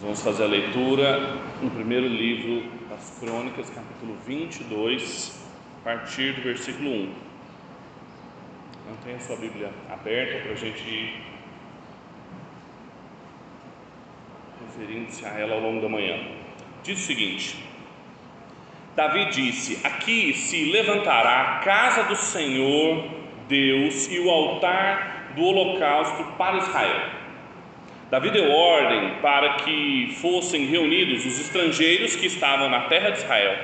Vamos fazer a leitura no primeiro livro das Crônicas, capítulo 22, a partir do versículo 1. Mantenha sua Bíblia aberta para a gente ir referindo-se a ela ao longo da manhã. Diz o seguinte: Davi disse: Aqui se levantará a casa do Senhor Deus e o altar do holocausto para Israel Davi deu ordem para que fossem reunidos os estrangeiros que estavam na terra de Israel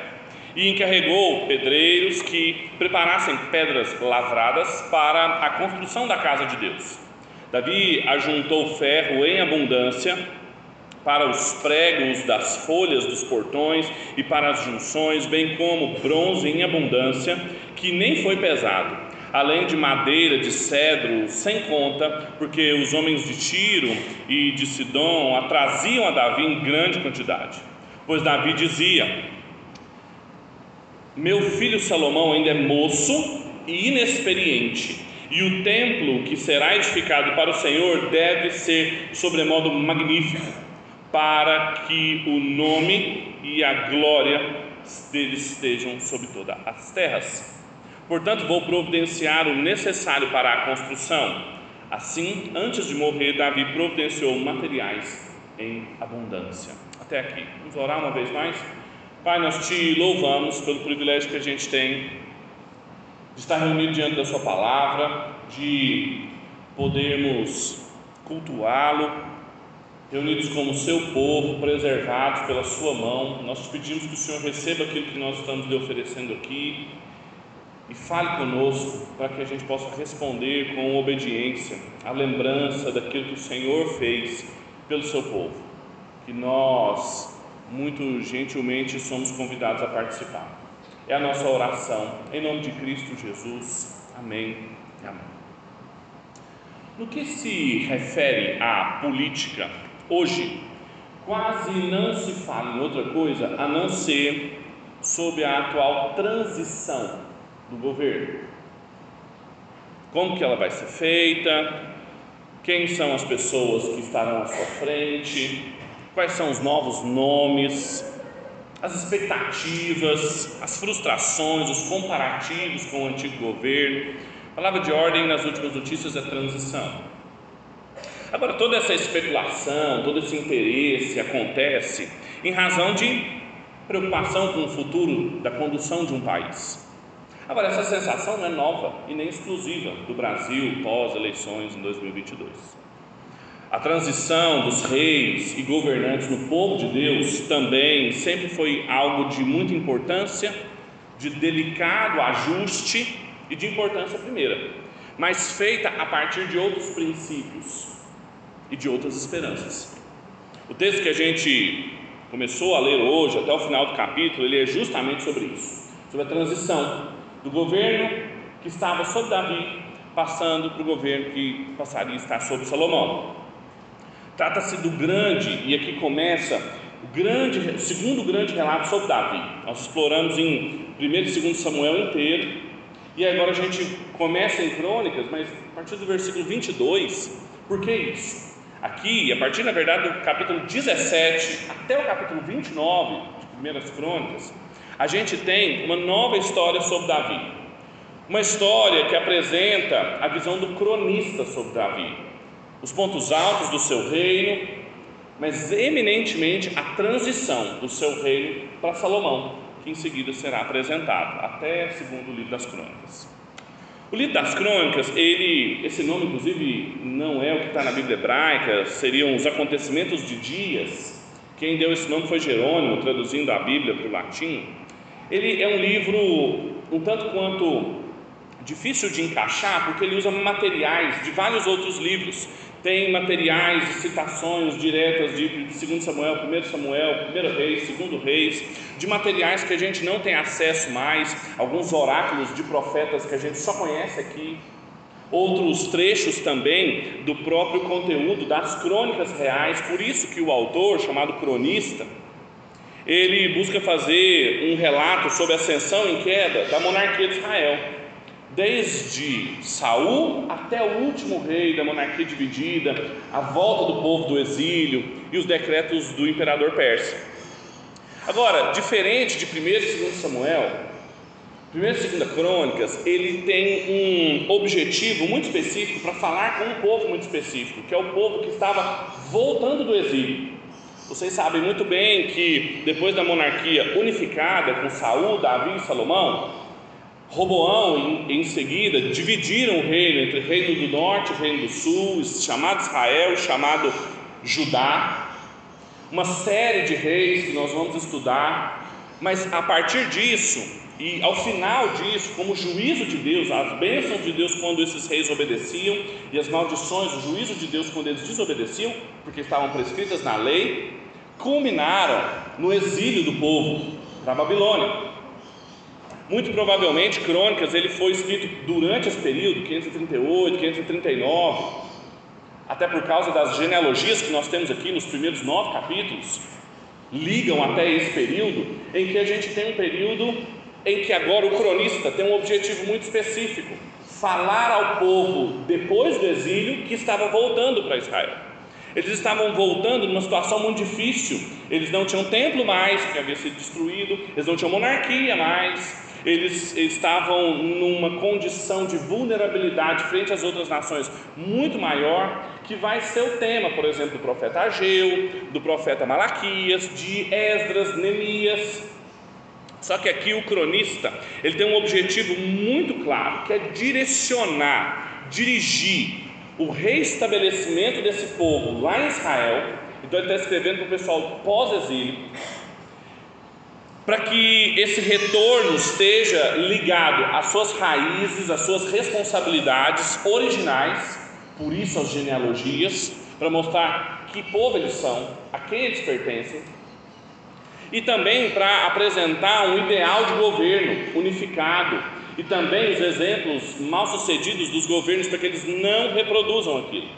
e encarregou pedreiros que preparassem pedras lavradas para a construção da casa de Deus. Davi ajuntou ferro em abundância para os pregos das folhas dos portões e para as junções, bem como bronze em abundância, que nem foi pesado além de madeira, de cedro, sem conta, porque os homens de Tiro e de Sidom a traziam a Davi em grande quantidade. Pois Davi dizia: Meu filho Salomão ainda é moço e inexperiente, e o templo que será edificado para o Senhor deve ser sobremodo magnífico, para que o nome e a glória dele estejam sobre todas as terras. Portanto, vou providenciar o necessário para a construção. Assim, antes de morrer, Davi providenciou materiais em abundância. Até aqui. Vamos orar uma vez mais? Pai, nós te louvamos pelo privilégio que a gente tem de estar reunido diante da Sua palavra, de podermos cultuá-lo, reunidos como seu povo, preservados pela Sua mão. Nós te pedimos que o Senhor receba aquilo que nós estamos lhe oferecendo aqui e fale conosco para que a gente possa responder com obediência à lembrança daquilo que o Senhor fez pelo seu povo, que nós muito gentilmente somos convidados a participar. É a nossa oração, em nome de Cristo Jesus. Amém amém. No que se refere à política, hoje quase não se fala em outra coisa a não ser sobre a atual transição do governo. Como que ela vai ser feita? Quem são as pessoas que estarão à sua frente? Quais são os novos nomes? As expectativas, as frustrações, os comparativos com o antigo governo. A palavra de ordem nas últimas notícias é transição. Agora, toda essa especulação, todo esse interesse acontece em razão de preocupação com o futuro da condução de um país. Agora, essa sensação não é nova e nem exclusiva do Brasil pós-eleições em 2022. A transição dos reis e governantes no povo de Deus também sempre foi algo de muita importância, de delicado ajuste e de importância primeira, mas feita a partir de outros princípios e de outras esperanças. O texto que a gente começou a ler hoje, até o final do capítulo, ele é justamente sobre isso, sobre a transição do governo que estava sob Davi, passando para o governo que passaria a estar sob Salomão. Trata-se do grande, e aqui começa o grande, o segundo grande relato sobre Davi. Nós exploramos em 1 e 2 Samuel inteiro, e agora a gente começa em Crônicas, mas a partir do versículo 22, por que isso? Aqui, a partir, na verdade, do capítulo 17 até o capítulo 29 de Primeiras Crônicas, a gente tem uma nova história sobre Davi. Uma história que apresenta a visão do cronista sobre Davi, os pontos altos do seu reino, mas eminentemente a transição do seu reino para Salomão, que em seguida será apresentado, até segundo o livro das Crônicas. O livro das Crônicas, ele, esse nome inclusive não é o que está na Bíblia hebraica, seriam os acontecimentos de dias. Quem deu esse nome foi Jerônimo, traduzindo a Bíblia para o latim. Ele é um livro um tanto quanto difícil de encaixar, porque ele usa materiais de vários outros livros. Tem materiais de citações diretas de 2 Samuel, 1 Samuel, 1 Reis, 2 Reis, de materiais que a gente não tem acesso mais, alguns oráculos de profetas que a gente só conhece aqui, outros trechos também do próprio conteúdo das crônicas reais, por isso que o autor, chamado cronista, ele busca fazer um relato sobre a ascensão em queda da monarquia de Israel, desde Saul até o último rei da monarquia dividida, a volta do povo do exílio e os decretos do imperador persa. Agora, diferente de 1 e 2 Samuel, 1 e 2 Crônicas, ele tem um objetivo muito específico para falar com um povo muito específico, que é o povo que estava voltando do exílio. Vocês sabem muito bem que depois da monarquia unificada com Saul, Davi e Salomão, Roboão, em, em, seguida, dividiram o reino entre o reino do norte e reino do sul, chamado Israel e chamado Judá. Uma série de reis que nós vamos estudar, mas a partir disso, e ao final disso, como juízo de Deus, as bênçãos de Deus quando esses reis obedeciam, e as maldições, o juízo de Deus quando eles desobedeciam, porque estavam prescritas na lei, culminaram no exílio do povo para a Babilônia. Muito provavelmente, Crônicas ele foi escrito durante esse período, 538, 539, até por causa das genealogias que nós temos aqui nos primeiros nove capítulos, ligam até esse período, em que a gente tem um período em que agora o cronista tem um objetivo muito específico: falar ao povo depois do exílio que estava voltando para Israel. Eles estavam voltando numa situação muito difícil. Eles não tinham templo mais, que havia sido destruído, eles não tinham monarquia mais, eles estavam numa condição de vulnerabilidade frente às outras nações muito maior, que vai ser o tema, por exemplo, do profeta Ageu, do profeta Malaquias, de Esdras, Neemias. Só que aqui o cronista, ele tem um objetivo muito claro, que é direcionar, dirigir o reestabelecimento desse povo lá em Israel. Então ele está escrevendo para o pessoal pós-exílio, para que esse retorno esteja ligado às suas raízes, às suas responsabilidades originais, por isso as genealogias, para mostrar que povo eles são, a quem eles pertencem, e também para apresentar um ideal de governo unificado, e também os exemplos mal sucedidos dos governos para que eles não reproduzam aquilo.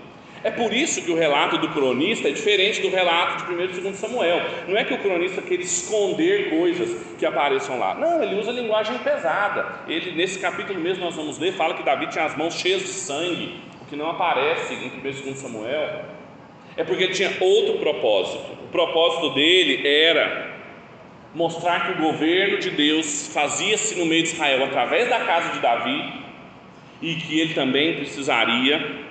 É por isso que o relato do cronista é diferente do relato de 1 e 2 Samuel. Não é que o cronista quer esconder coisas que apareçam lá. Não, ele usa linguagem pesada. Ele, nesse capítulo mesmo nós vamos ler, fala que Davi tinha as mãos cheias de sangue, o que não aparece em 1 e 2 Samuel. É porque ele tinha outro propósito. O propósito dele era mostrar que o governo de Deus fazia-se no meio de Israel através da casa de Davi e que ele também precisaria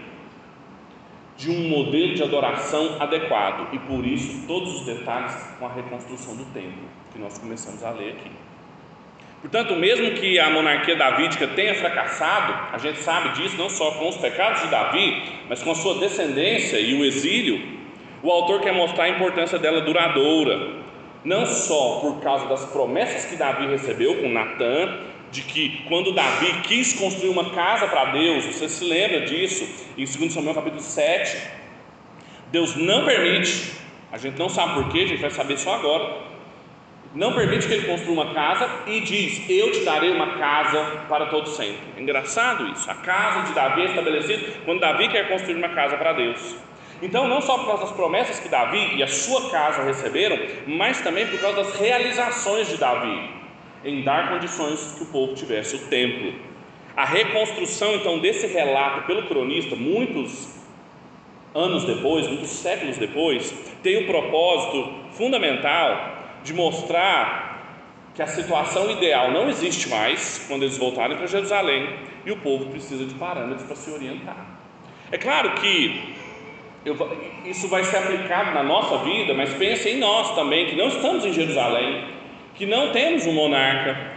de um modelo de adoração adequado e por isso todos os detalhes com a reconstrução do templo que nós começamos a ler aqui. Portanto, mesmo que a monarquia davídica tenha fracassado, a gente sabe disso não só com os pecados de Davi, mas com a sua descendência e o exílio, o autor quer mostrar a importância dela duradoura, não só por causa das promessas que Davi recebeu com Natã, de que quando Davi quis construir uma casa para Deus, você se lembra disso em 2 Samuel capítulo 7, Deus não permite, a gente não sabe porquê, a gente vai saber só agora. Não permite que ele construa uma casa e diz: Eu te darei uma casa para todo sempre. É engraçado isso. A casa de Davi é estabelecida quando Davi quer construir uma casa para Deus. Então, não só por causa das promessas que Davi e a sua casa receberam, mas também por causa das realizações de Davi em dar condições que o povo tivesse o templo. A reconstrução então desse relato pelo cronista, muitos anos depois, muitos séculos depois, tem o propósito fundamental de mostrar que a situação ideal não existe mais quando eles voltarem para Jerusalém e o povo precisa de parâmetros para se orientar. É claro que eu, isso vai ser aplicado na nossa vida, mas pense em nós também, que não estamos em Jerusalém, que não temos um monarca,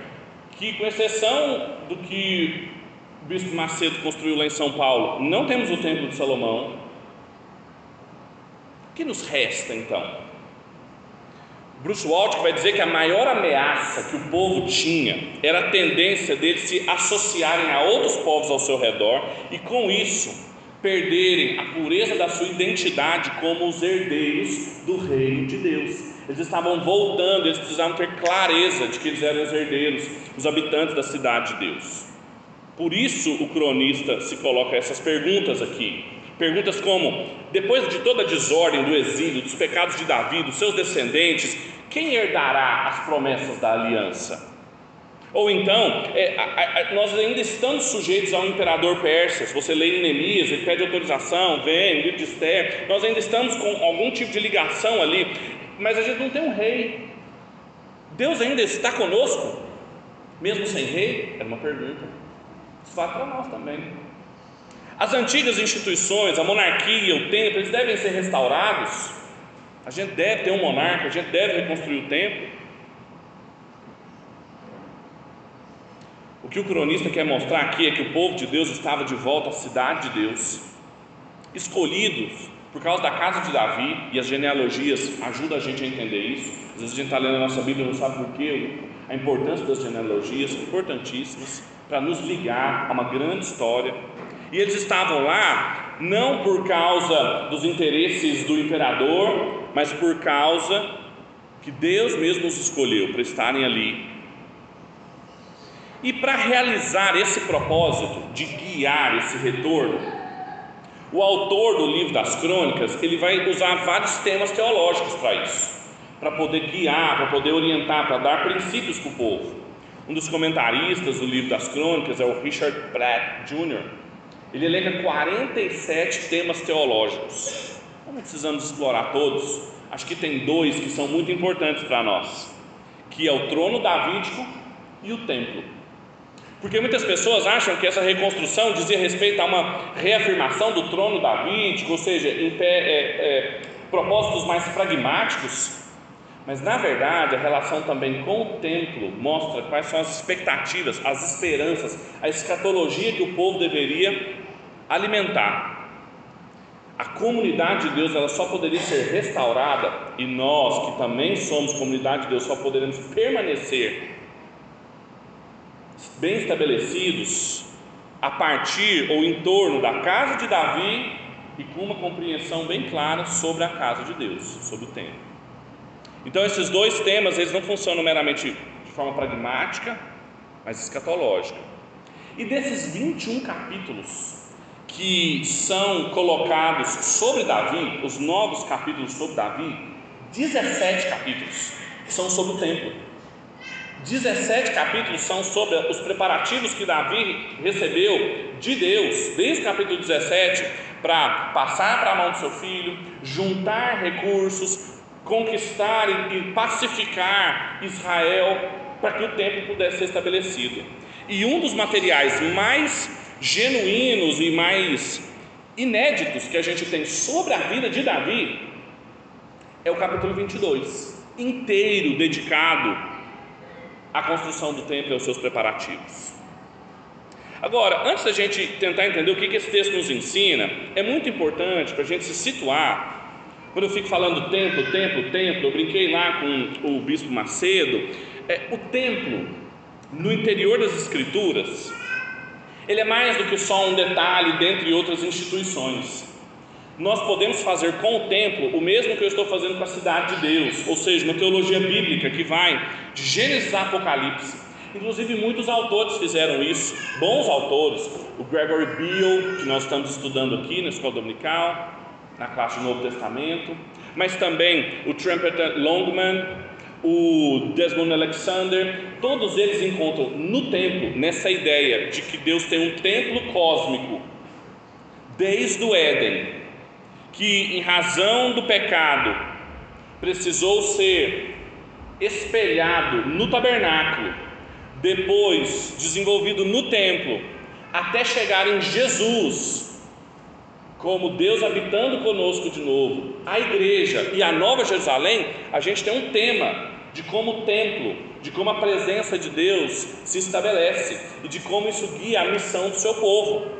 que, com exceção do que o bispo Macedo construiu lá em São Paulo, não temos o Templo de Salomão. O que nos resta então? Bruce Waltke vai dizer que a maior ameaça que o povo tinha era a tendência deles se associarem a outros povos ao seu redor e, com isso, perderem a pureza da sua identidade como os herdeiros do reino de Deus. Eles estavam voltando, eles precisavam ter clareza de que eles eram os herdeiros, os habitantes da cidade de Deus. Por isso o cronista se coloca essas perguntas aqui. Perguntas como: depois de toda a desordem do exílio, dos pecados de Davi, dos seus descendentes, quem herdará as promessas da aliança? Ou então, é, a, a, nós ainda estamos sujeitos ao imperador persa. Se você lê em Neemias, ele pede autorização, vem, livro de Esther. Nós ainda estamos com algum tipo de ligação ali, mas a gente não tem um rei. Deus ainda está conosco, mesmo sem rei? Era uma pergunta. Isso vale para nós também. As antigas instituições, a monarquia, o templo, eles devem ser restaurados. A gente deve ter um monarca, a gente deve reconstruir o templo. Que o cronista quer mostrar aqui é que o povo de Deus estava de volta à cidade de Deus, escolhidos por causa da casa de Davi, e as genealogias ajudam a gente a entender isso. Às vezes a gente está lendo a nossa Bíblia e não sabe por quê, a importância das genealogias, importantíssimas, para nos ligar a uma grande história. E eles estavam lá não por causa dos interesses do imperador, mas por causa que Deus mesmo os escolheu para estarem ali e para realizar esse propósito de guiar esse retorno, o autor do livro das crônicas, ele vai usar vários temas teológicos para isso, para poder guiar, para poder orientar, para dar princípios para o povo. Um dos comentaristas do livro das crônicas é o Richard Pratt Jr. Ele elenca 47 temas teológicos. Não precisamos explorar todos. Acho que tem dois que são muito importantes para nós, que é o trono davídico e o templo. Porque muitas pessoas acham que essa reconstrução dizia respeito a uma reafirmação do trono davídico, ou seja, em pé, é, é, propósitos mais pragmáticos, mas na verdade a relação também com o templo mostra quais são as expectativas, as esperanças, a escatologia que o povo deveria alimentar. A comunidade de Deus ela só poderia ser restaurada e nós que também somos comunidade de Deus só poderemos permanecer bem estabelecidos a partir ou em torno da casa de Davi e com uma compreensão bem clara sobre a casa de Deus, sobre o templo. Então esses dois temas eles não funcionam meramente de forma pragmática, mas escatológica. E desses 21 capítulos que são colocados sobre Davi, os novos capítulos sobre Davi, 17 capítulos são sobre o templo. 17 capítulos são sobre os preparativos que Davi recebeu de Deus, desde o capítulo 17, para passar para a mão do seu filho, juntar recursos, conquistar e pacificar Israel para que o templo pudesse ser estabelecido. E um dos materiais mais genuínos e mais inéditos que a gente tem sobre a vida de Davi é o capítulo 22, inteiro dedicado a construção do templo e aos seus preparativos. Agora, antes da gente tentar entender o que esse texto nos ensina, é muito importante para a gente se situar. Quando eu fico falando templo, templo, templo, eu brinquei lá com o bispo Macedo. É, o templo, no interior das Escrituras, ele é mais do que só um detalhe dentre outras instituições nós podemos fazer com o templo o mesmo que eu estou fazendo com a cidade de Deus, ou seja, uma teologia bíblica que vai de Gênesis a Apocalipse. Inclusive, muitos autores fizeram isso, bons autores, o Gregory Beale, que nós estamos estudando aqui na escola dominical, na classe do Novo Testamento, mas também o Trumpeter Longman, o Desmond Alexander, todos eles encontram no templo, nessa ideia de que Deus tem um templo cósmico, desde o Éden, que, em razão do pecado, precisou ser espelhado no tabernáculo, depois desenvolvido no templo, até chegar em Jesus, como Deus habitando conosco de novo, a igreja e a Nova Jerusalém, a gente tem um tema de como o templo, de como a presença de Deus se estabelece e de como isso guia a missão do seu povo.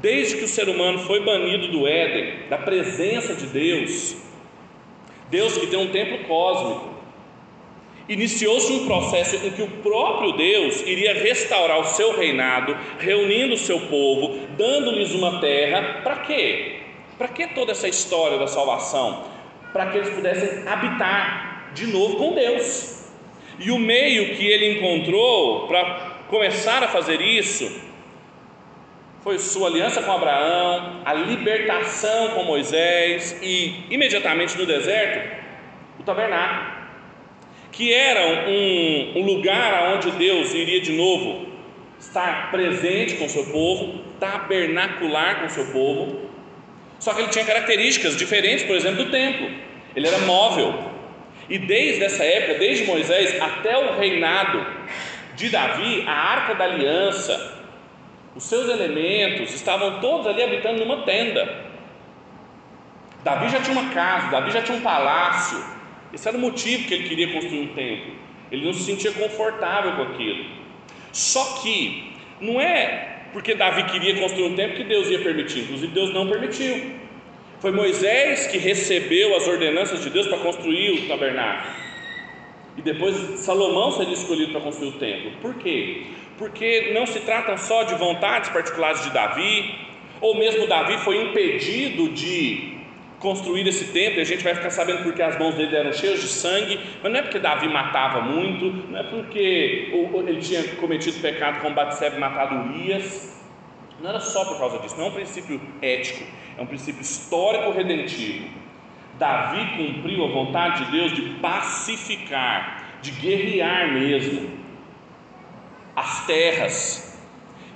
Desde que o ser humano foi banido do Éden, da presença de Deus, Deus que tem um templo cósmico, iniciou-se um processo em que o próprio Deus iria restaurar o seu reinado, reunindo o seu povo, dando-lhes uma terra, para quê? Para que toda essa história da salvação? Para que eles pudessem habitar de novo com Deus. E o meio que ele encontrou para começar a fazer isso foi sua aliança com Abraão, a libertação com Moisés e, imediatamente no deserto, o tabernáculo, que era um, um lugar onde Deus iria de novo estar presente com o seu povo, tabernacular com o seu povo. Só que ele tinha características diferentes, por exemplo, do templo. Ele era móvel. E desde essa época, desde Moisés até o reinado de Davi, a arca da aliança, os seus elementos estavam todos ali habitando numa tenda. Davi já tinha uma casa, Davi já tinha um palácio. Esse era o motivo que ele queria construir um templo. Ele não se sentia confortável com aquilo. Só que não é porque Davi queria construir um templo que Deus ia permitir, inclusive Deus não permitiu. Foi Moisés que recebeu as ordenanças de Deus para construir o tabernáculo. E depois Salomão seria escolhido para construir o templo. Por quê? Porque não se trata só de vontades particulares de Davi, ou mesmo Davi foi impedido de construir esse templo, e a gente vai ficar sabendo porque as mãos dele eram cheias de sangue, mas não é porque Davi matava muito, não é porque ele tinha cometido pecado com Batseba matado Urias, não era só por causa disso, não é um princípio ético, é um princípio histórico redentivo. Davi cumpriu a vontade de Deus de pacificar, de guerrear mesmo as terras,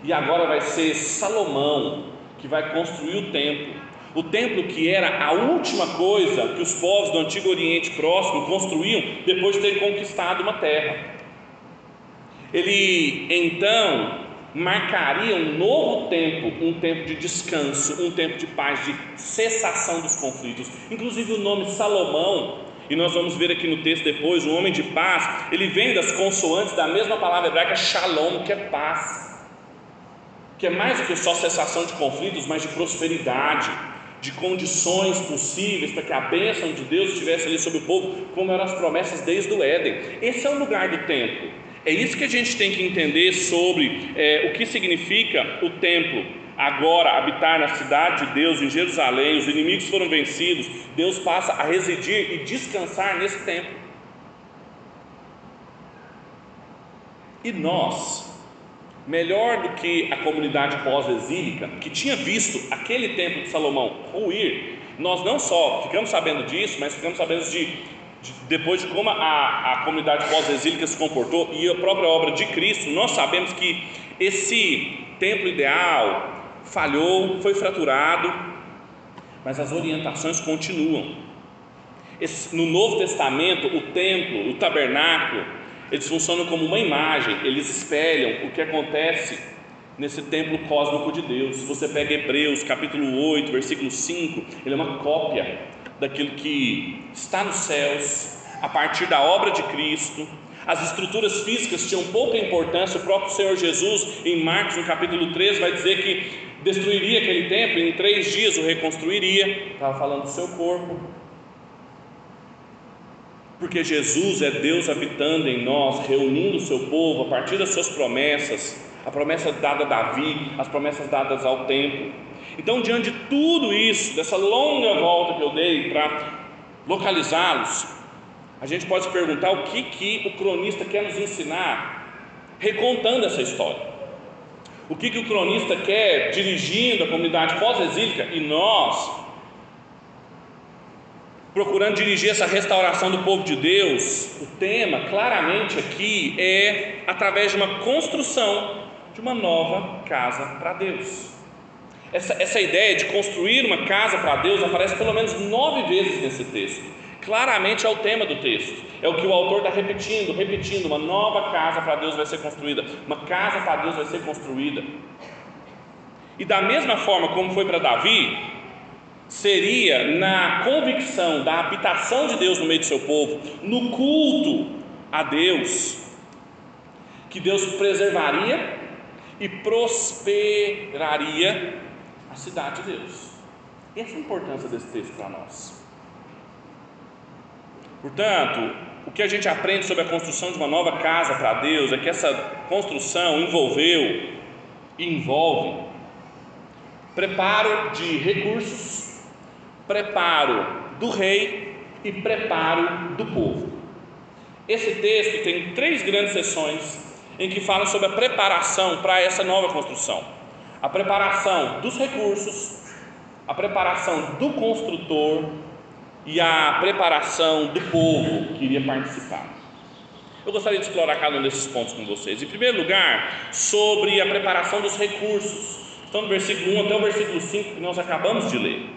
e agora vai ser Salomão que vai construir o templo o templo que era a última coisa que os povos do Antigo Oriente Próximo construíam depois de terem conquistado uma terra. Ele então marcaria um novo tempo, um tempo de descanso, um tempo de paz, de cessação dos conflitos. Inclusive o nome Salomão, e nós vamos ver aqui no texto depois, o homem de paz, ele vem das consoantes da mesma palavra hebraica shalom, que é paz, que é mais do que só cessação de conflitos, mas de prosperidade de condições possíveis para que a bênção de Deus estivesse ali sobre o povo, como eram as promessas desde o Éden. Esse é o lugar do templo. É isso que a gente tem que entender sobre é, o que significa o templo. Agora, habitar na cidade de Deus, em Jerusalém, os inimigos foram vencidos, Deus passa a residir e descansar nesse templo. E nós, melhor do que a comunidade pós-exílica, que tinha visto aquele templo de Salomão ruir, nós não só ficamos sabendo disso, mas ficamos sabendo de, de depois de como a, a comunidade pós-exílica se comportou e a própria obra de Cristo, nós sabemos que esse templo ideal falhou, foi fraturado, mas as orientações continuam. No Novo Testamento, o templo, o tabernáculo, eles funcionam como uma imagem, eles espelham o que acontece nesse templo cósmico de Deus. Se você pega Hebreus capítulo 8, versículo 5, ele é uma cópia daquilo que está nos céus, a partir da obra de Cristo. As estruturas físicas tinham pouca importância, o próprio Senhor Jesus, em Marcos, no capítulo 3, vai dizer que destruiria aquele templo, e em três dias o reconstruiria. Estava falando do seu corpo porque Jesus é Deus habitando em nós, reunindo o seu povo a partir das suas promessas, a promessa dada a Davi, as promessas dadas ao templo. Então, diante de tudo isso, dessa longa volta que eu dei para localizá-los, a gente pode se perguntar o que, que o cronista quer nos ensinar recontando essa história. O que, que o cronista quer dirigindo a comunidade pós-exílica e nós, procurando dirigir essa restauração do povo de Deus, o tema claramente aqui é através de uma construção de uma nova casa para Deus. Essa, essa ideia de construir uma casa para Deus aparece pelo menos nove vezes nesse texto. Claramente é o tema do texto, é o que o autor está repetindo, repetindo: uma nova casa para Deus vai ser construída, uma casa para Deus vai ser construída. E da mesma forma como foi para Davi, seria na convicção da habitação de Deus no meio do seu povo, no culto a Deus, que Deus preservaria e prosperaria a cidade de Deus. Essa é a importância desse texto para nós. Portanto, o que a gente aprende sobre a construção de uma nova casa para Deus é que essa construção envolveu e envolve preparo de recursos, preparo do rei e preparo do povo. Esse texto tem três grandes sessões em que fala sobre a preparação para essa nova construção: a preparação dos recursos, a preparação do construtor e a preparação do povo que iria participar. Eu gostaria de explorar cada um desses pontos com vocês. Em primeiro lugar, sobre a preparação dos recursos. Estão no versículo 1 até o versículo 5 que nós acabamos de ler.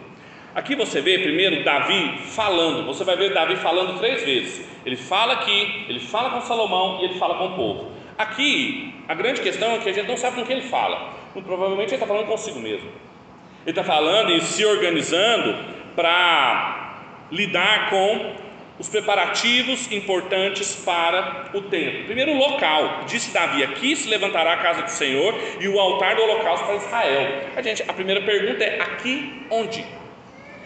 Aqui você vê primeiro Davi falando. Você vai ver Davi falando três vezes. Ele fala aqui, ele fala com Salomão e ele fala com o povo. Aqui, a grande questão é que a gente não sabe com quem ele fala. Provavelmente ele está falando consigo mesmo. Ele está falando e se organizando para lidar com os preparativos importantes para o templo. Primeiro, o local. Disse Davi: aqui se levantará a casa do Senhor e o altar do holocausto para Israel. A, gente, a primeira pergunta é: aqui onde?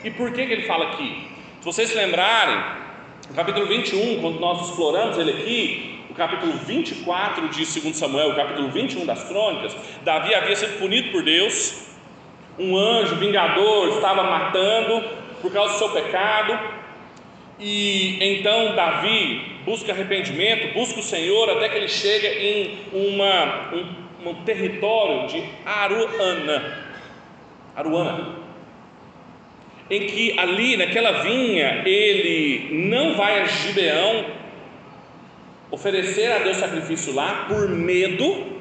E por que, que ele fala aqui? Se vocês se lembrarem, no capítulo 21, quando nós exploramos ele aqui, o capítulo 24 de 2 Samuel, o capítulo 21 das crônicas, Davi havia sido punido por Deus, um anjo vingador estava matando por causa do seu pecado, e então Davi busca arrependimento, busca o Senhor até que ele chega em uma, um, um território de Aruana. Aruana em que ali naquela vinha ele não vai a Gibeão oferecer a Deus sacrifício lá por medo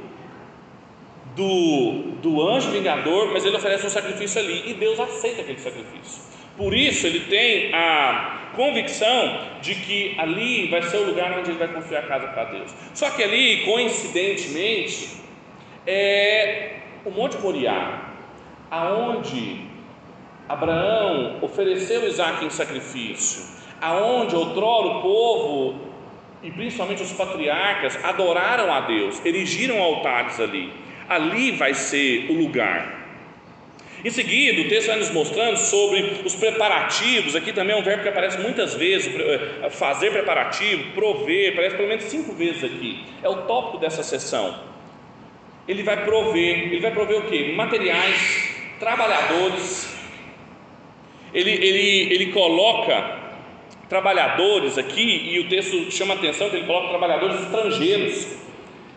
do, do anjo vingador, mas ele oferece um sacrifício ali e Deus aceita aquele sacrifício. Por isso ele tem a convicção de que ali vai ser o lugar onde ele vai construir a casa para Deus. Só que ali, coincidentemente, é o Monte Moriá, aonde Abraão ofereceu Isaac em sacrifício, aonde outrora o povo e principalmente os patriarcas adoraram a Deus, erigiram altares ali. Ali vai ser o lugar. Em seguida, o texto vai nos mostrando sobre os preparativos. Aqui também é um verbo que aparece muitas vezes: eh, fazer preparativo, prover, aparece pelo menos cinco vezes aqui. É o tópico dessa sessão. Ele vai prover, ele vai prover o que? Materiais, trabalhadores, ele, ele, ele coloca trabalhadores aqui, e o texto chama atenção que ele coloca trabalhadores estrangeiros.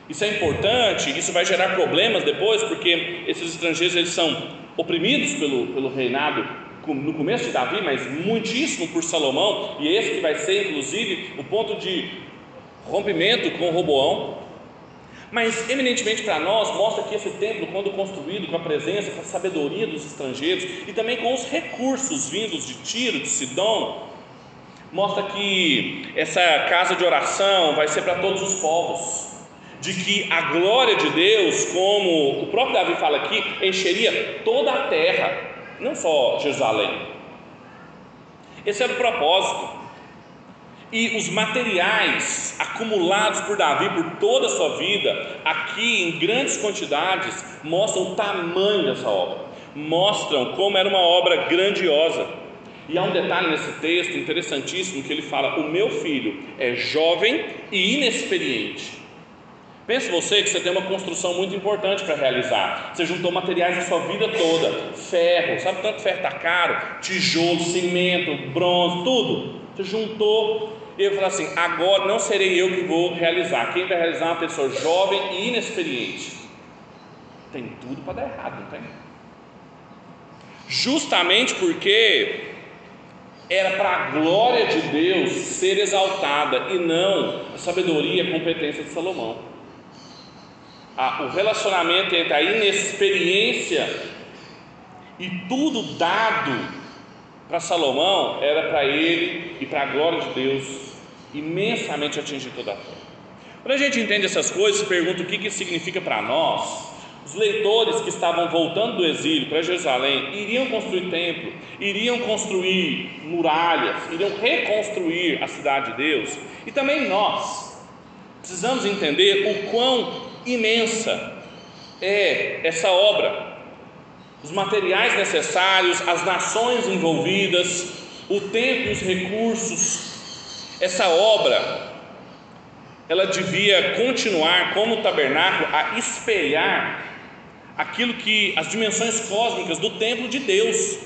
Isso é importante, isso vai gerar problemas depois, porque esses estrangeiros eles são oprimidos pelo, pelo reinado no começo de Davi, mas muitíssimo por Salomão, e esse que vai ser inclusive o ponto de rompimento com Roboão. Mas, eminentemente para nós, mostra que esse templo, quando construído com a presença, com a sabedoria dos estrangeiros e também com os recursos vindos de Tiro, de Sidom, mostra que essa casa de oração vai ser para todos os povos. De que a glória de Deus, como o próprio Davi fala aqui, encheria toda a terra, não só Jerusalém. Esse era o propósito. E os materiais acumulados por Davi por toda a sua vida, aqui em grandes quantidades, mostram o tamanho dessa obra, mostram como era uma obra grandiosa. E há um detalhe nesse texto interessantíssimo que ele fala: O meu filho é jovem e inexperiente. Pense você que você tem uma construção muito importante para realizar. Você juntou materiais da sua vida toda: ferro, sabe tanto ferro está caro? Tijolo, cimento, bronze, tudo. Você juntou e ele fala assim: agora não serei eu que vou realizar. Quem vai realizar é uma pessoa jovem e inexperiente. Tem tudo para dar errado, não tem? Justamente porque era para a glória de Deus ser exaltada e não a sabedoria e a competência de Salomão. O relacionamento entre a inexperiência e tudo dado para Salomão era para ele e para a glória de Deus imensamente atingir toda a terra. Quando a gente entende essas coisas, pergunta o que isso significa para nós. Os leitores que estavam voltando do exílio para Jerusalém iriam construir templo, iriam construir muralhas, iriam reconstruir a cidade de Deus. E também nós precisamos entender o quão imensa é essa obra. Os materiais necessários, as nações envolvidas, o tempo e os recursos essa obra, ela devia continuar como o tabernáculo a espelhar aquilo que as dimensões cósmicas do templo de Deus.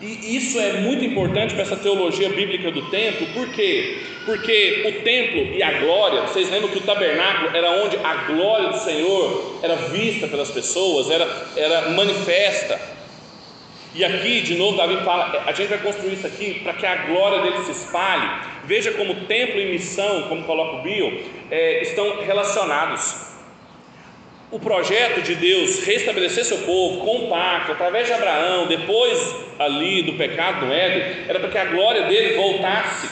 E isso é muito importante para essa teologia bíblica do templo, por quê? Porque o templo e a glória, vocês lembram que o tabernáculo era onde a glória do Senhor era vista pelas pessoas, era, era manifesta. E aqui, de novo, Davi fala: a gente vai construir isso aqui para que a glória dele se espalhe. Veja como templo e missão, como coloca o Bio, é, estão relacionados. O projeto de Deus restabelecer seu povo com o pacto, através de Abraão, depois ali do pecado no Éden, era para que a glória dele voltasse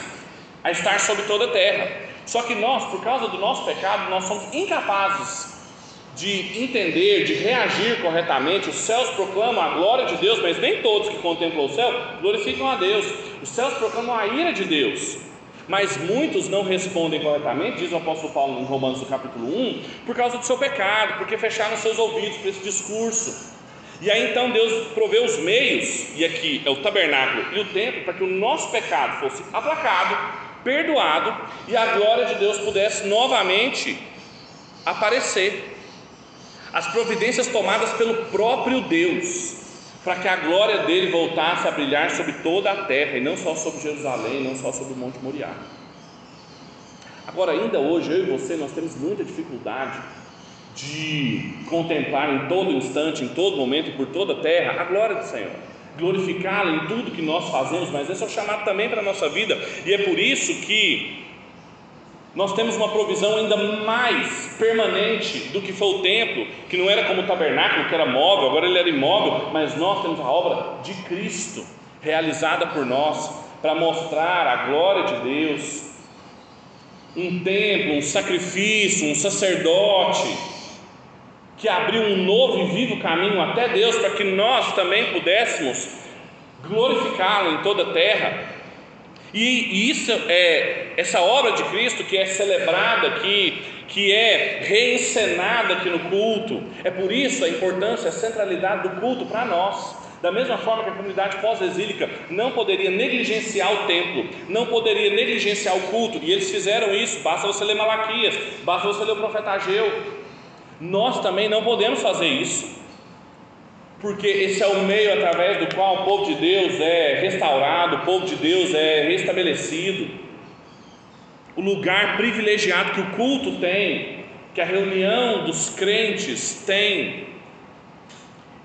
a estar sobre toda a terra. Só que nós, por causa do nosso pecado, nós somos incapazes de entender, de reagir corretamente. Os céus proclamam a glória de Deus, mas nem todos que contemplam o céu glorificam a Deus. Os céus proclamam a ira de Deus. Mas muitos não respondem corretamente, diz o apóstolo Paulo em Romanos no capítulo 1, por causa do seu pecado, porque fecharam seus ouvidos para esse discurso. E aí então Deus proveu os meios, e aqui é o tabernáculo e o templo, para que o nosso pecado fosse aplacado, perdoado e a glória de Deus pudesse novamente aparecer as providências tomadas pelo próprio Deus, para que a glória dele voltasse a brilhar sobre toda a terra, e não só sobre Jerusalém, não só sobre o Monte Moriá. Agora, ainda hoje, eu e você, nós temos muita dificuldade de contemplar em todo instante, em todo momento por toda a terra a glória do Senhor, glorificá-lo em tudo que nós fazemos, mas esse é o chamado também para a nossa vida, e é por isso que nós temos uma provisão ainda mais permanente do que foi o templo, que não era como o tabernáculo, que era móvel, agora ele era imóvel, mas nós temos a obra de Cristo, realizada por nós, para mostrar a glória de Deus. Um templo, um sacrifício, um sacerdote, que abriu um novo e vivo caminho até Deus, para que nós também pudéssemos glorificá-lo em toda a terra e isso é essa obra de Cristo que é celebrada aqui, que é reencenada aqui no culto. É por isso a importância, a centralidade do culto para nós. Da mesma forma que a comunidade pós-exílica não poderia negligenciar o templo, não poderia negligenciar o culto, e eles fizeram isso, basta você ler Malaquias, basta você ler o profeta Ageu. Nós também não podemos fazer isso porque esse é o meio através do qual o povo de Deus é restaurado, o povo de Deus é restabelecido. O lugar privilegiado que o culto tem, que a reunião dos crentes tem,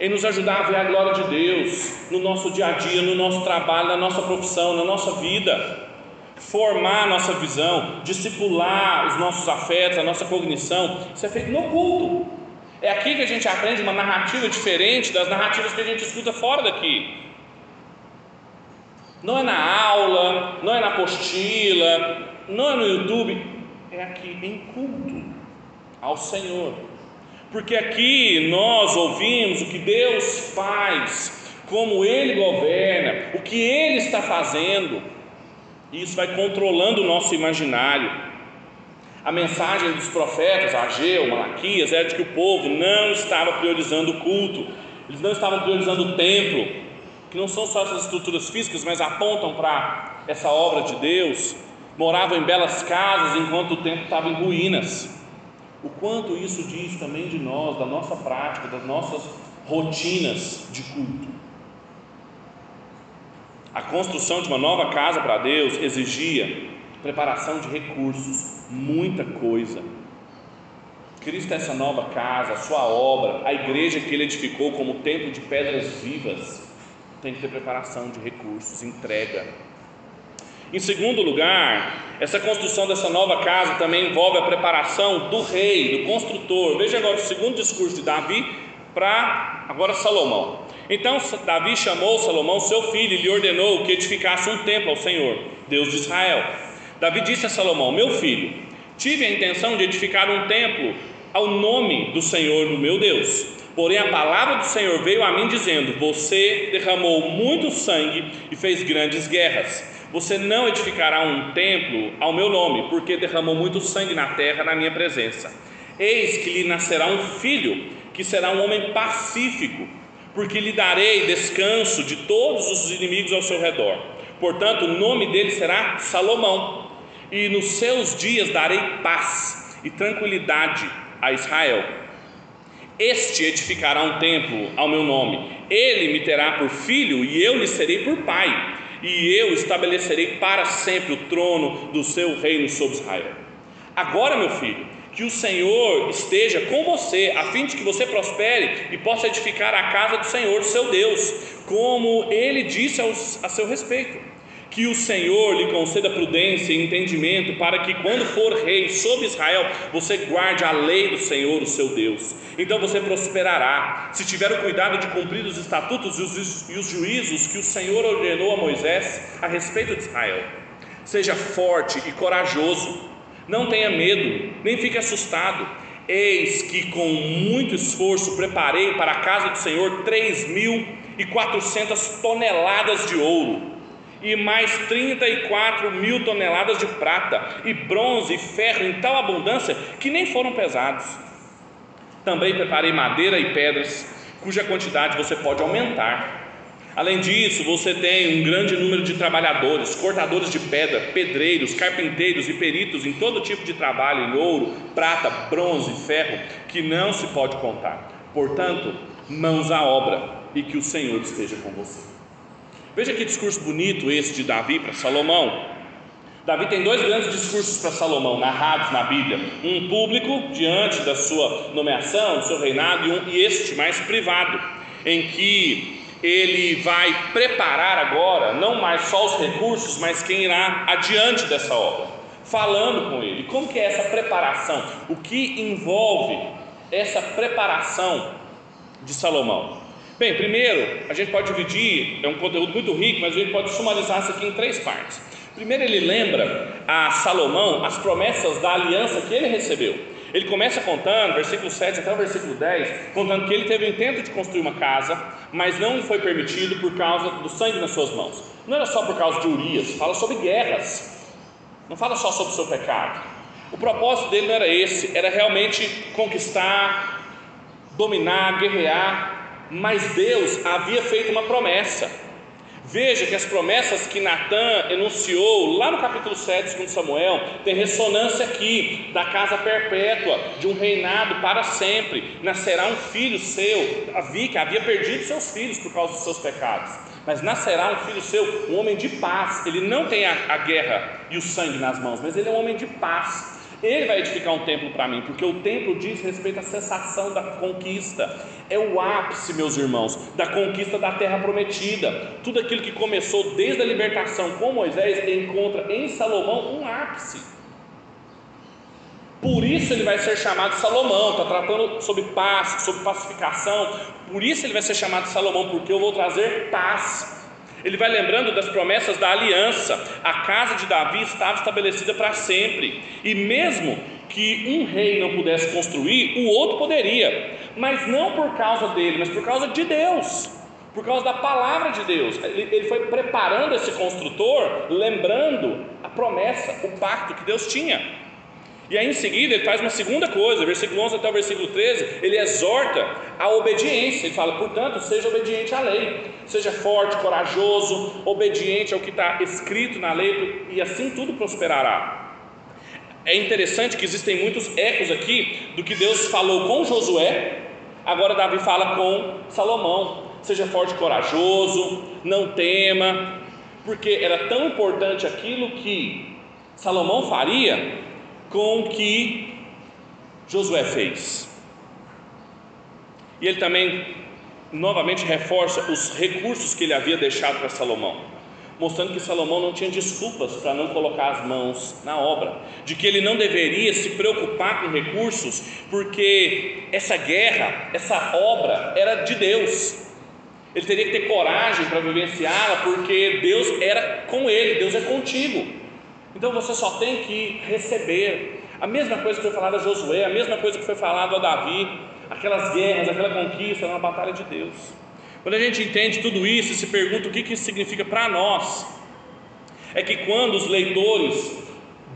em nos ajudar a ver a glória de Deus no nosso dia a dia, no nosso trabalho, na nossa profissão, na nossa vida, formar a nossa visão, discipular os nossos afetos, a nossa cognição, isso é feito no culto. É aqui que a gente aprende uma narrativa diferente das narrativas que a gente escuta fora daqui. Não é na aula, não é na apostila, não é no YouTube, é aqui em culto ao Senhor. Porque aqui nós ouvimos o que Deus faz, como Ele governa, o que Ele está fazendo. Isso vai controlando o nosso imaginário. A mensagem dos profetas, Ageu, Malaquias, era de que o povo não estava priorizando o culto, eles não estavam priorizando o templo, que não são só essas estruturas físicas, mas apontam para essa obra de Deus. Moravam em belas casas enquanto o templo estava em ruínas. O quanto isso diz também de nós, da nossa prática, das nossas rotinas de culto. A construção de uma nova casa para Deus exigia preparação de recursos, muita coisa. Cristo é essa nova casa, a sua obra, a igreja que ele edificou como templo de pedras vivas, tem que ter preparação de recursos, entrega. Em segundo lugar, essa construção dessa nova casa também envolve a preparação do rei, do construtor. Veja agora o segundo discurso de Davi para agora Salomão. Então Davi chamou Salomão, seu filho, e lhe ordenou que edificasse um templo ao Senhor, Deus de Israel. Davi disse a Salomão: Meu filho, tive a intenção de edificar um templo ao nome do Senhor, do meu Deus. Porém, a palavra do Senhor veio a mim dizendo: Você derramou muito sangue e fez grandes guerras. Você não edificará um templo ao meu nome, porque derramou muito sangue na terra na minha presença. Eis que lhe nascerá um filho, que será um homem pacífico, porque lhe darei descanso de todos os inimigos ao seu redor. Portanto, o nome dele será Salomão e nos seus dias darei paz e tranquilidade a Israel. Este edificará um templo ao meu nome, ele me terá por filho e eu lhe serei por pai, e eu estabelecerei para sempre o trono do seu reino sobre Israel. Agora, meu filho, que o Senhor esteja com você, a fim de que você prospere e possa edificar a casa do Senhor, seu Deus, como ele disse a seu respeito. Que o Senhor lhe conceda prudência e entendimento para que, quando for rei sobre Israel, você guarde a lei do Senhor, o seu Deus. Então você prosperará, se tiver o cuidado de cumprir os estatutos e os, e os juízos que o Senhor ordenou a Moisés a respeito de Israel. Seja forte e corajoso não tenha medo, nem fique assustado. Eis que com muito esforço preparei para a casa do Senhor três mil e quatrocentas toneladas de ouro, e mais trinta e quatro mil toneladas de prata, e bronze e ferro em tal abundância que nem foram pesados. Também preparei madeira e pedras, cuja quantidade você pode aumentar Além disso, você tem um grande número de trabalhadores, cortadores de pedra, pedreiros, carpinteiros e peritos em todo tipo de trabalho, em ouro, prata, bronze, ferro, que não se pode contar. Portanto, mãos à obra e que o Senhor esteja com você. Veja que discurso bonito esse de Davi para Salomão. Davi tem dois grandes discursos para Salomão, narrados na Bíblia: um público, diante da sua nomeação, do seu reinado, e, um, e este mais privado, em que ele vai preparar agora não mais só os recursos, mas quem irá adiante dessa obra, falando com ele. Como que é essa preparação? O que envolve essa preparação de Salomão? Bem, primeiro, a gente pode dividir, é um conteúdo muito rico, mas a gente pode sumarizar isso aqui em três partes. Primeiro, ele lembra a Salomão as promessas da aliança que ele recebeu. Ele começa contando, versículo 7 até o versículo 10, contando que ele teve o intento de construir uma casa, mas não foi permitido por causa do sangue nas suas mãos. Não era só por causa de Urias, fala sobre guerras, não fala só sobre o seu pecado. O propósito dele não era esse, era realmente conquistar, dominar, guerrear, mas Deus havia feito uma promessa Veja que as promessas que Natan enunciou lá no capítulo 7 de Samuel tem ressonância aqui da casa perpétua, de um reinado para sempre. Nascerá um filho seu, Davi que havia perdido seus filhos por causa dos seus pecados. Mas nascerá um filho seu, um homem de paz. Ele não tem a, a guerra e o sangue nas mãos, mas ele é um homem de paz. Ele vai edificar um templo para mim, porque o templo diz respeito à cessação da conquista. É o ápice, meus irmãos, da conquista da terra prometida. Tudo aquilo que começou desde a libertação com Moisés encontra em Salomão um ápice. Por isso ele vai ser chamado Salomão, está tratando sobre paz, sobre pacificação. Por isso ele vai ser chamado Salomão, porque eu vou trazer paz ele vai lembrando das promessas da aliança. A casa de Davi estava estabelecida para sempre. E mesmo que um rei não pudesse construir, o outro poderia. Mas não por causa dele, mas por causa de Deus. Por causa da palavra de Deus. Ele, foi preparando esse construtor, lembrando a promessa, o pacto que Deus tinha. E aí em seguida ele faz uma segunda coisa, versículo 11 até o versículo 13, ele exorta a obediência. Ele fala, portanto, seja obediente à lei, seja forte, corajoso, obediente ao que está escrito na lei, e assim tudo prosperará. É interessante que existem muitos ecos aqui do que Deus falou com Josué, agora Davi fala com Salomão. Seja forte corajoso, não tema, porque era tão importante aquilo que Salomão faria com o que Josué fez. E ele também novamente reforça os recursos que ele havia deixado para Salomão, mostrando que Salomão não tinha desculpas para não colocar as mãos na obra, de que ele não deveria se preocupar com recursos, porque essa guerra, essa obra era de Deus. Ele teria que ter coragem para vivenciá-la, porque Deus era com ele, Deus é contigo. Então você só tem que receber. A mesma coisa que foi falada a Josué, a mesma coisa que foi falado a Davi, aquelas guerras, aquela conquista, era uma batalha de Deus. Quando a gente entende tudo isso e se pergunta o que, que isso significa para nós, é que quando os leitores,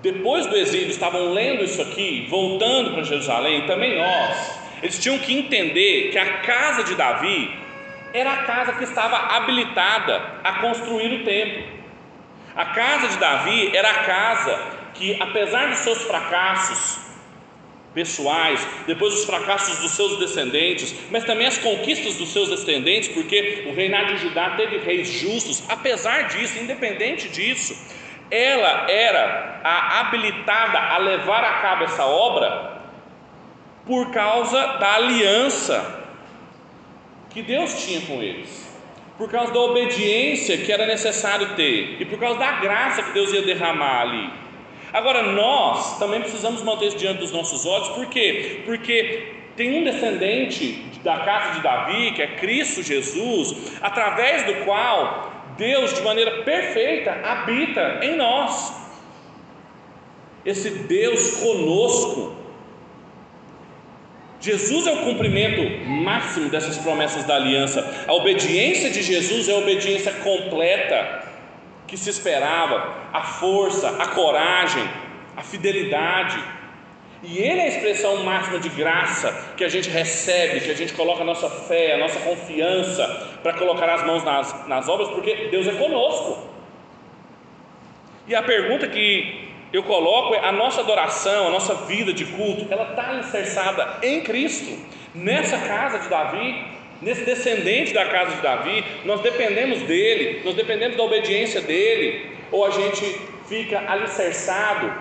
depois do exílio, estavam lendo isso aqui, voltando para Jerusalém, também nós, eles tinham que entender que a casa de Davi era a casa que estava habilitada a construir o templo. A casa de Davi era a casa que, apesar dos seus fracassos pessoais, depois os fracassos dos seus descendentes, mas também as conquistas dos seus descendentes, porque o reinado de Judá teve reis justos, apesar disso, independente disso, ela era a habilitada a levar a cabo essa obra, por causa da aliança que Deus tinha com eles, por causa da obediência que era necessário ter e por causa da graça que Deus ia derramar ali. Agora, nós também precisamos manter isso diante dos nossos olhos, por quê? Porque tem um descendente da casa de Davi, que é Cristo Jesus, através do qual Deus, de maneira perfeita, habita em nós. Esse Deus conosco. Jesus é o cumprimento máximo dessas promessas da aliança. A obediência de Jesus é a obediência completa que se esperava, a força, a coragem, a fidelidade. E Ele é a expressão máxima de graça que a gente recebe, que a gente coloca a nossa fé, a nossa confiança para colocar as mãos nas, nas obras, porque Deus é conosco. E a pergunta que eu coloco a nossa adoração, a nossa vida de culto, ela está alicerçada em Cristo, nessa casa de Davi, nesse descendente da casa de Davi, nós dependemos dele, nós dependemos da obediência dele, ou a gente fica alicerçado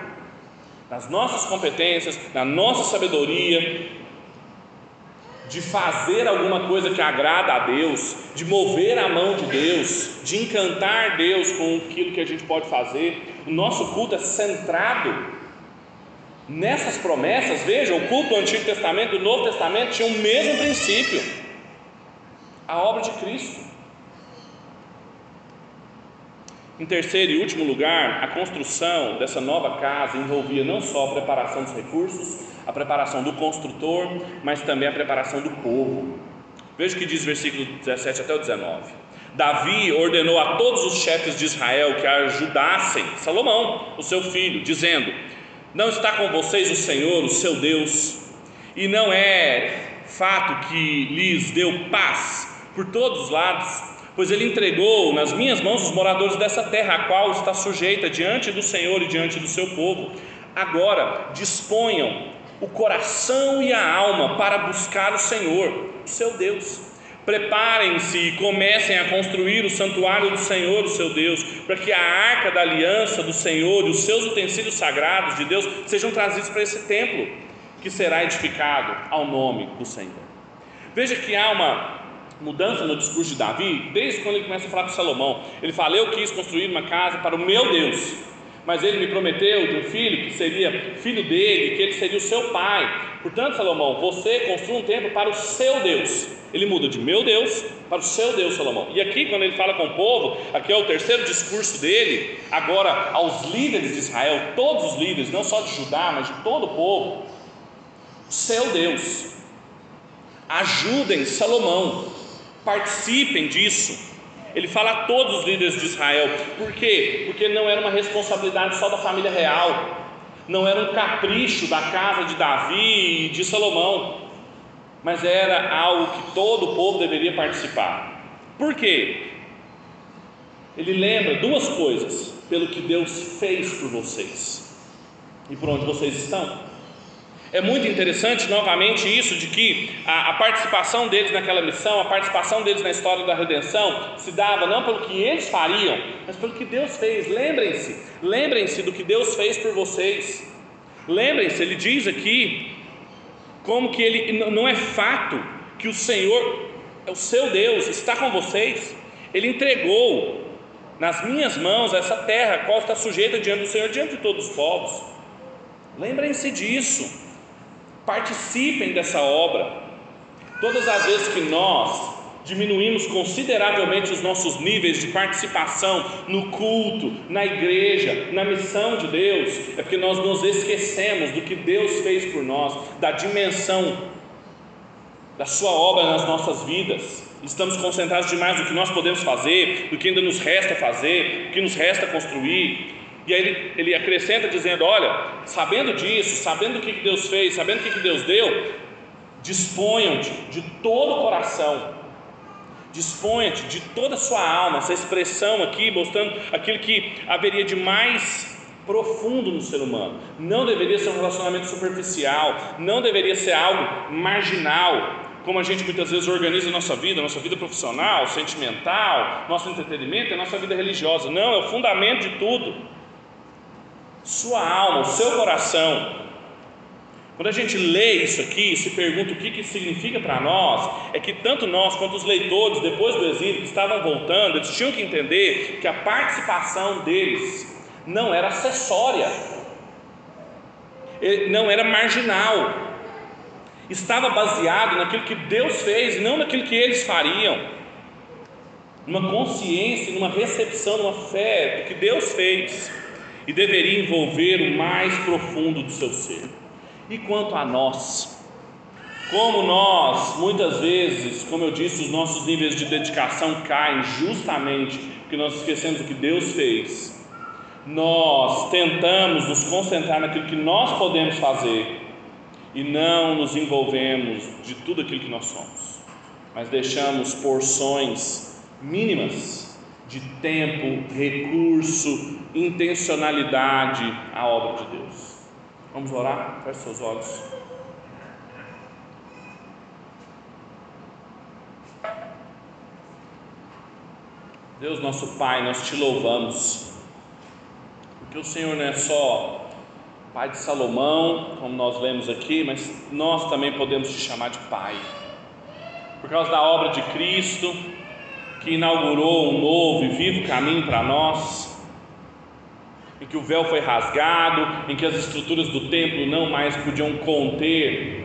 nas nossas competências, na nossa sabedoria, de fazer alguma coisa que agrada a Deus, de mover a mão de Deus, de encantar Deus com aquilo que a gente pode fazer. O nosso culto é centrado nessas promessas. Veja, o culto do Antigo Testamento e do Novo Testamento tinha o mesmo princípio a obra de Cristo. Em terceiro e último lugar, a construção dessa nova casa envolvia não só a preparação dos recursos, a preparação do construtor, mas também a preparação do povo. Veja o que diz o versículo 17 até o 19. Davi ordenou a todos os chefes de Israel que ajudassem Salomão, o seu filho, dizendo: Não está com vocês o Senhor, o seu Deus, e não é fato que lhes deu paz por todos os lados pois ele entregou nas minhas mãos os moradores dessa terra, a qual está sujeita diante do Senhor e diante do seu povo. Agora disponham o coração e a alma para buscar o Senhor, o seu Deus. Preparem-se e comecem a construir o santuário do Senhor, o seu Deus, para que a arca da aliança do Senhor e os seus utensílios sagrados de Deus sejam trazidos para esse templo, que será edificado ao nome do Senhor. Veja que há uma mudança no discurso de Davi, desde quando ele começa a falar com Salomão. Ele fala: Eu quis construir uma casa para o meu Deus, mas ele me prometeu de um filho que seria filho dele, que ele seria o seu pai. Portanto, Salomão, você construa um templo para o seu Deus. Ele muda de meu Deus para o seu Deus, Salomão. E aqui, quando ele fala com o povo, aqui é o terceiro discurso dele, agora aos líderes de Israel, todos os líderes, não só de Judá, mas de todo o povo. Seu Deus, ajudem Salomão participem disso. Ele fala a todos os líderes de Israel. Por quê? Porque não era uma responsabilidade só da família real, não era um capricho da casa de Davi e de Salomão, mas era algo que todo o povo deveria participar. Por quê? Ele lembra duas coisas pelo que Deus fez por vocês e por onde vocês estão. É muito interessante novamente isso de que a, a, participação deles naquela missão, a participação deles na história da redenção, se dava não pelo que eles fariam, mas pelo que Deus fez. Lembrem-se, lembrem-se do que Deus fez por vocês. Lembrem-se, ele diz aqui como que ele não é fato que o Senhor, é o seu Deus, está com vocês. Ele entregou nas minhas mãos essa terra, qual está sujeita diante do Senhor, diante de todos os povos. Lembrem-se disso. Participem dessa obra. Todas as vezes que nós diminuímos consideravelmente os nossos níveis de participação no culto, na igreja, na missão de Deus, é porque nós nos esquecemos do que Deus fez por nós, da dimensão da Sua obra nas nossas vidas. Estamos concentrados demais no que nós podemos fazer, do que ainda nos resta fazer, do que nos resta construir. E aí ele, ele acrescenta dizendo: Olha, sabendo disso, sabendo o que Deus fez, sabendo o que Deus deu, disponham-te de todo o coração, disponha-te de toda a sua alma, essa expressão aqui mostrando aquilo que haveria de mais profundo no ser humano. Não deveria ser um relacionamento superficial, não deveria ser algo marginal, como a gente muitas vezes organiza a nossa vida, nossa vida profissional, sentimental, nosso entretenimento e nossa vida religiosa. Não, é o fundamento de tudo sua alma, o seu coração, Quando a gente lê isso aqui, se pergunta o que, que significa para nós, é que tanto nós quanto os leitores, depois do exílio, que estavam voltando, eles tinham que entender que a participação deles não era acessória, não era marginal, estava baseado naquilo que Deus fez, não naquilo que eles fariam, numa consciência, numa recepção, numa fé do que Deus fez, e deveria envolver o mais profundo do seu ser. E quanto a nós, como nós, muitas vezes, como eu disse, os nossos níveis de dedicação caem justamente porque nós esquecemos o que Deus fez. Nós tentamos nos concentrar naquilo que nós podemos fazer e não nos envolvemos de tudo aquilo que nós somos, mas deixamos porções mínimas de tempo, recurso, intencionalidade à obra de Deus. Vamos orar? Feche seus olhos. Deus, nosso Pai, nós te louvamos, porque o Senhor não é só Pai de Salomão, como nós lemos aqui, mas nós também podemos te chamar de Pai, por causa da obra de Cristo, que inaugurou um novo e vivo caminho para nós em que o véu foi rasgado, em que as estruturas do templo não mais podiam conter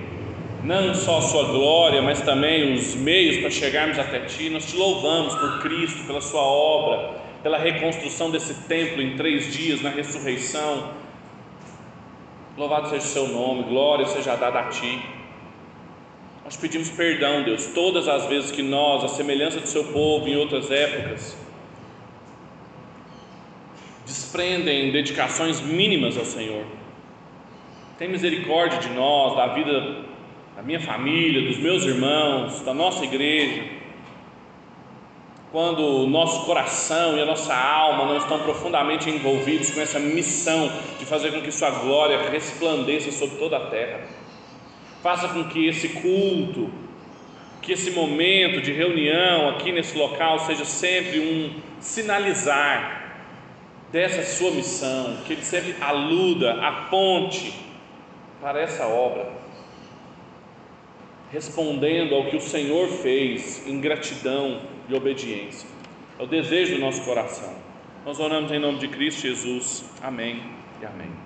não só a sua glória, mas também os meios para chegarmos até ti. Nós te louvamos por Cristo, pela sua obra, pela reconstrução desse templo em três dias na ressurreição. Louvado seja o seu nome, glória seja dada a ti. Nós pedimos perdão, Deus, todas as vezes que nós, a semelhança do seu povo em outras épocas, desprendem dedicações mínimas ao Senhor. Tem misericórdia de nós, da vida da minha família, dos meus irmãos, da nossa igreja. Quando o nosso coração e a nossa alma não estão profundamente envolvidos com essa missão de fazer com que Sua glória resplandeça sobre toda a terra. Faça com que esse culto, que esse momento de reunião aqui nesse local seja sempre um sinalizar dessa sua missão, que ele sempre aluda, aponte para essa obra, respondendo ao que o Senhor fez em gratidão e obediência. É o desejo do nosso coração. Nós oramos em nome de Cristo Jesus. Amém e amém.